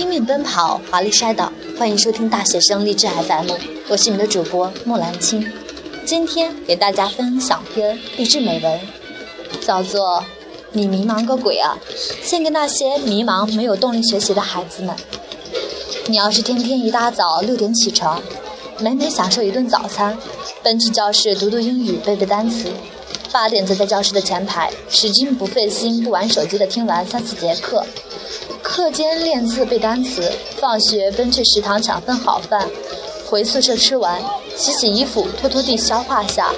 拼命奔跑，华丽摔倒。欢迎收听大学生励志 FM，我是你的主播木兰青。今天给大家分享篇励志美文，叫做《你迷茫个鬼啊》，献给那些迷茫、没有动力学习的孩子们。你要是天天一大早六点起床，美美享受一顿早餐，奔去教室读读英语、背背单词，八点坐在教室的前排，使劲不费心、不玩手机的听完三四节课。课间练字背单词，放学奔去食堂抢份好饭，回宿舍吃完，洗洗衣服，拖拖地消化下，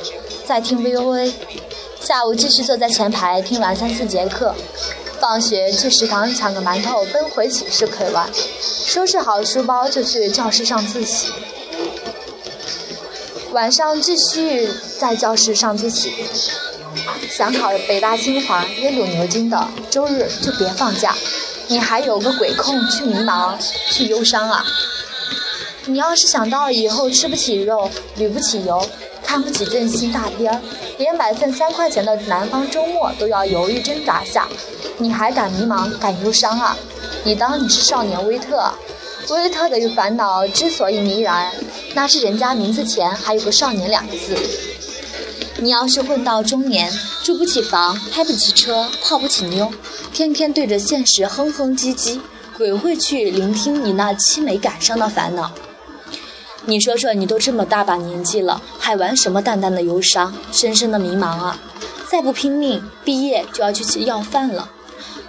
再听 VOA。下午继续坐在前排听完三四节课，放学去食堂抢个馒头，奔回寝室啃完，收拾好书包就去教室上自习。晚上继续在教室上自习。想考北大清华耶鲁牛津的，周日就别放假。你还有个鬼空去迷茫，去忧伤啊！你要是想到以后吃不起肉，旅不起游，看不起任性大片，连买份三块钱的南方周末都要犹豫挣扎下，你还敢迷茫，敢忧伤啊？你当你是少年威特？威特的烦恼之所以迷然，那是人家名字前还有个少年两个字。你要是混到中年，住不起房，开不起车，泡不起妞，天天对着现实哼哼唧唧，鬼会去聆听你那凄美感伤的烦恼？你说说，你都这么大把年纪了，还玩什么淡淡的忧伤，深深的迷茫啊？再不拼命，毕业就要去要饭了。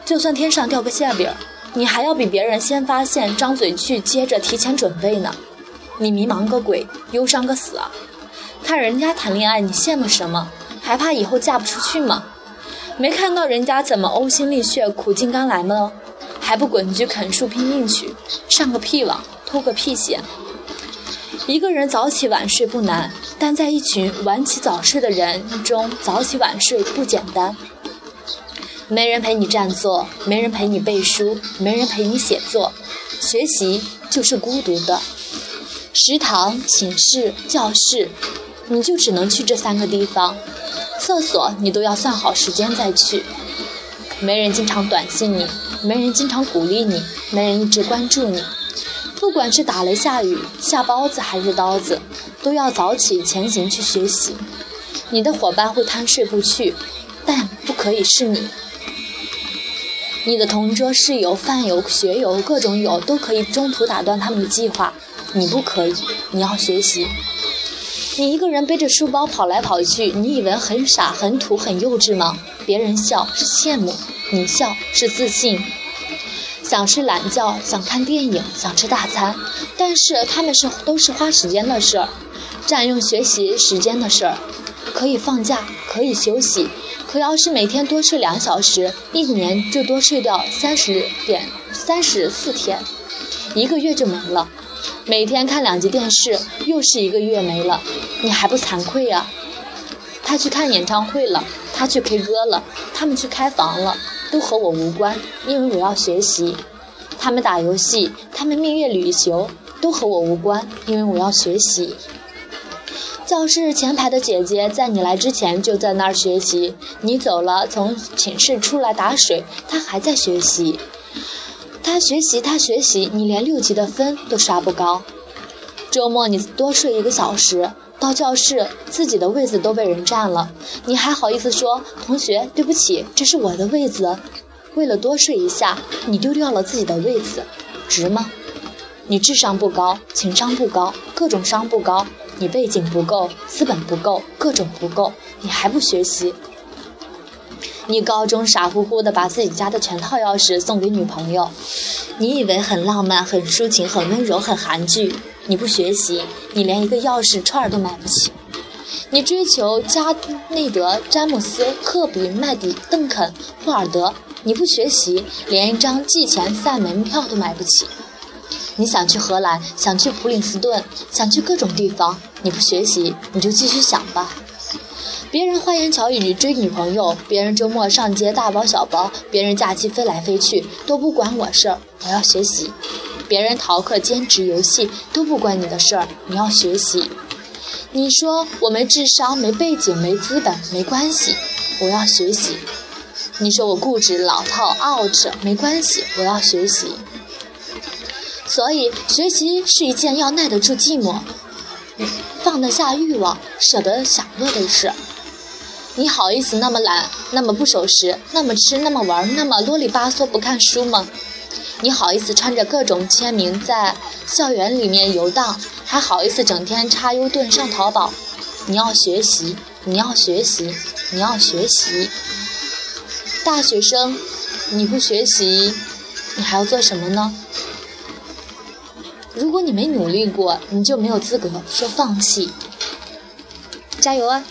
就算天上掉个馅饼，你还要比别人先发现，张嘴去接着提前准备呢。你迷茫个鬼，忧伤个死啊！看人家谈恋爱，你羡慕什么？还怕以后嫁不出去吗？没看到人家怎么呕心沥血、苦尽甘来吗？还不滚去啃树拼命去，上个屁网，偷个屁血！一个人早起晚睡不难，但在一群晚起早睡的人中，早起晚睡不简单。没人陪你占座，没人陪你背书，没人陪你写作，学习就是孤独的。食堂、寝室、教室。你就只能去这三个地方，厕所你都要算好时间再去。没人经常短信你，没人经常鼓励你，没人一直关注你。不管是打雷下雨、下包子还是刀子，都要早起前行去学习。你的伙伴会贪睡不去，但不可以是你。你的同桌、室友、饭友、学友，各种友都可以中途打断他们的计划，你不可以，你要学习。你一个人背着书包跑来跑去，你以为很傻、很土、很幼稚吗？别人笑是羡慕，你笑是自信。想睡懒觉，想看电影，想吃大餐，但是他们是都是花时间的事儿，占用学习时间的事儿。可以放假，可以休息，可要是每天多睡两小时，一年就多睡掉三十点三十四天，一个月就没了。每天看两集电视，又是一个月没了，你还不惭愧啊？他去看演唱会了，他去 K 歌了，他们去开房了，都和我无关，因为我要学习。他们打游戏，他们蜜月旅行，都和我无关，因为我要学习。教室前排的姐姐在你来之前就在那儿学习，你走了，从寝室出来打水，她还在学习。他学习，他学习，你连六级的分都刷不高。周末你多睡一个小时，到教室自己的位子都被人占了，你还好意思说同学对不起，这是我的位子。为了多睡一下，你丢掉了自己的位子，值吗？你智商不高，情商不高，各种商不高，你背景不够，资本不够，各种不够，你还不学习？你高中傻乎乎的把自己家的全套钥匙送给女朋友，你以为很浪漫、很抒情、很温柔、很韩剧。你不学习，你连一个钥匙串都买不起。你追求加内德、詹姆斯、科比、麦迪、邓肯、霍尔德，你不学习，连一张季前赛门票都买不起。你想去荷兰，想去普林斯顿，想去各种地方，你不学习，你就继续想吧。别人花言巧语追女朋友，别人周末上街大包小包，别人假期飞来飞去都不管我事儿，我要学习。别人逃课兼职游戏都不关你的事儿，你要学习。你说我没智商、没背景、没资本，没关系，我要学习。你说我固执、老套、out，没关系，我要学习。所以学习是一件要耐得住寂寞、放得下欲望、舍得享乐的事。你好意思那么懒，那么不守时，那么吃，那么玩，那么啰里吧嗦不看书吗？你好意思穿着各种签名在校园里面游荡，还好意思整天插 U 盾上淘宝？你要学习，你要学习，你要学习。大学生，你不学习，你还要做什么呢？如果你没努力过，你就没有资格说放弃。加油啊！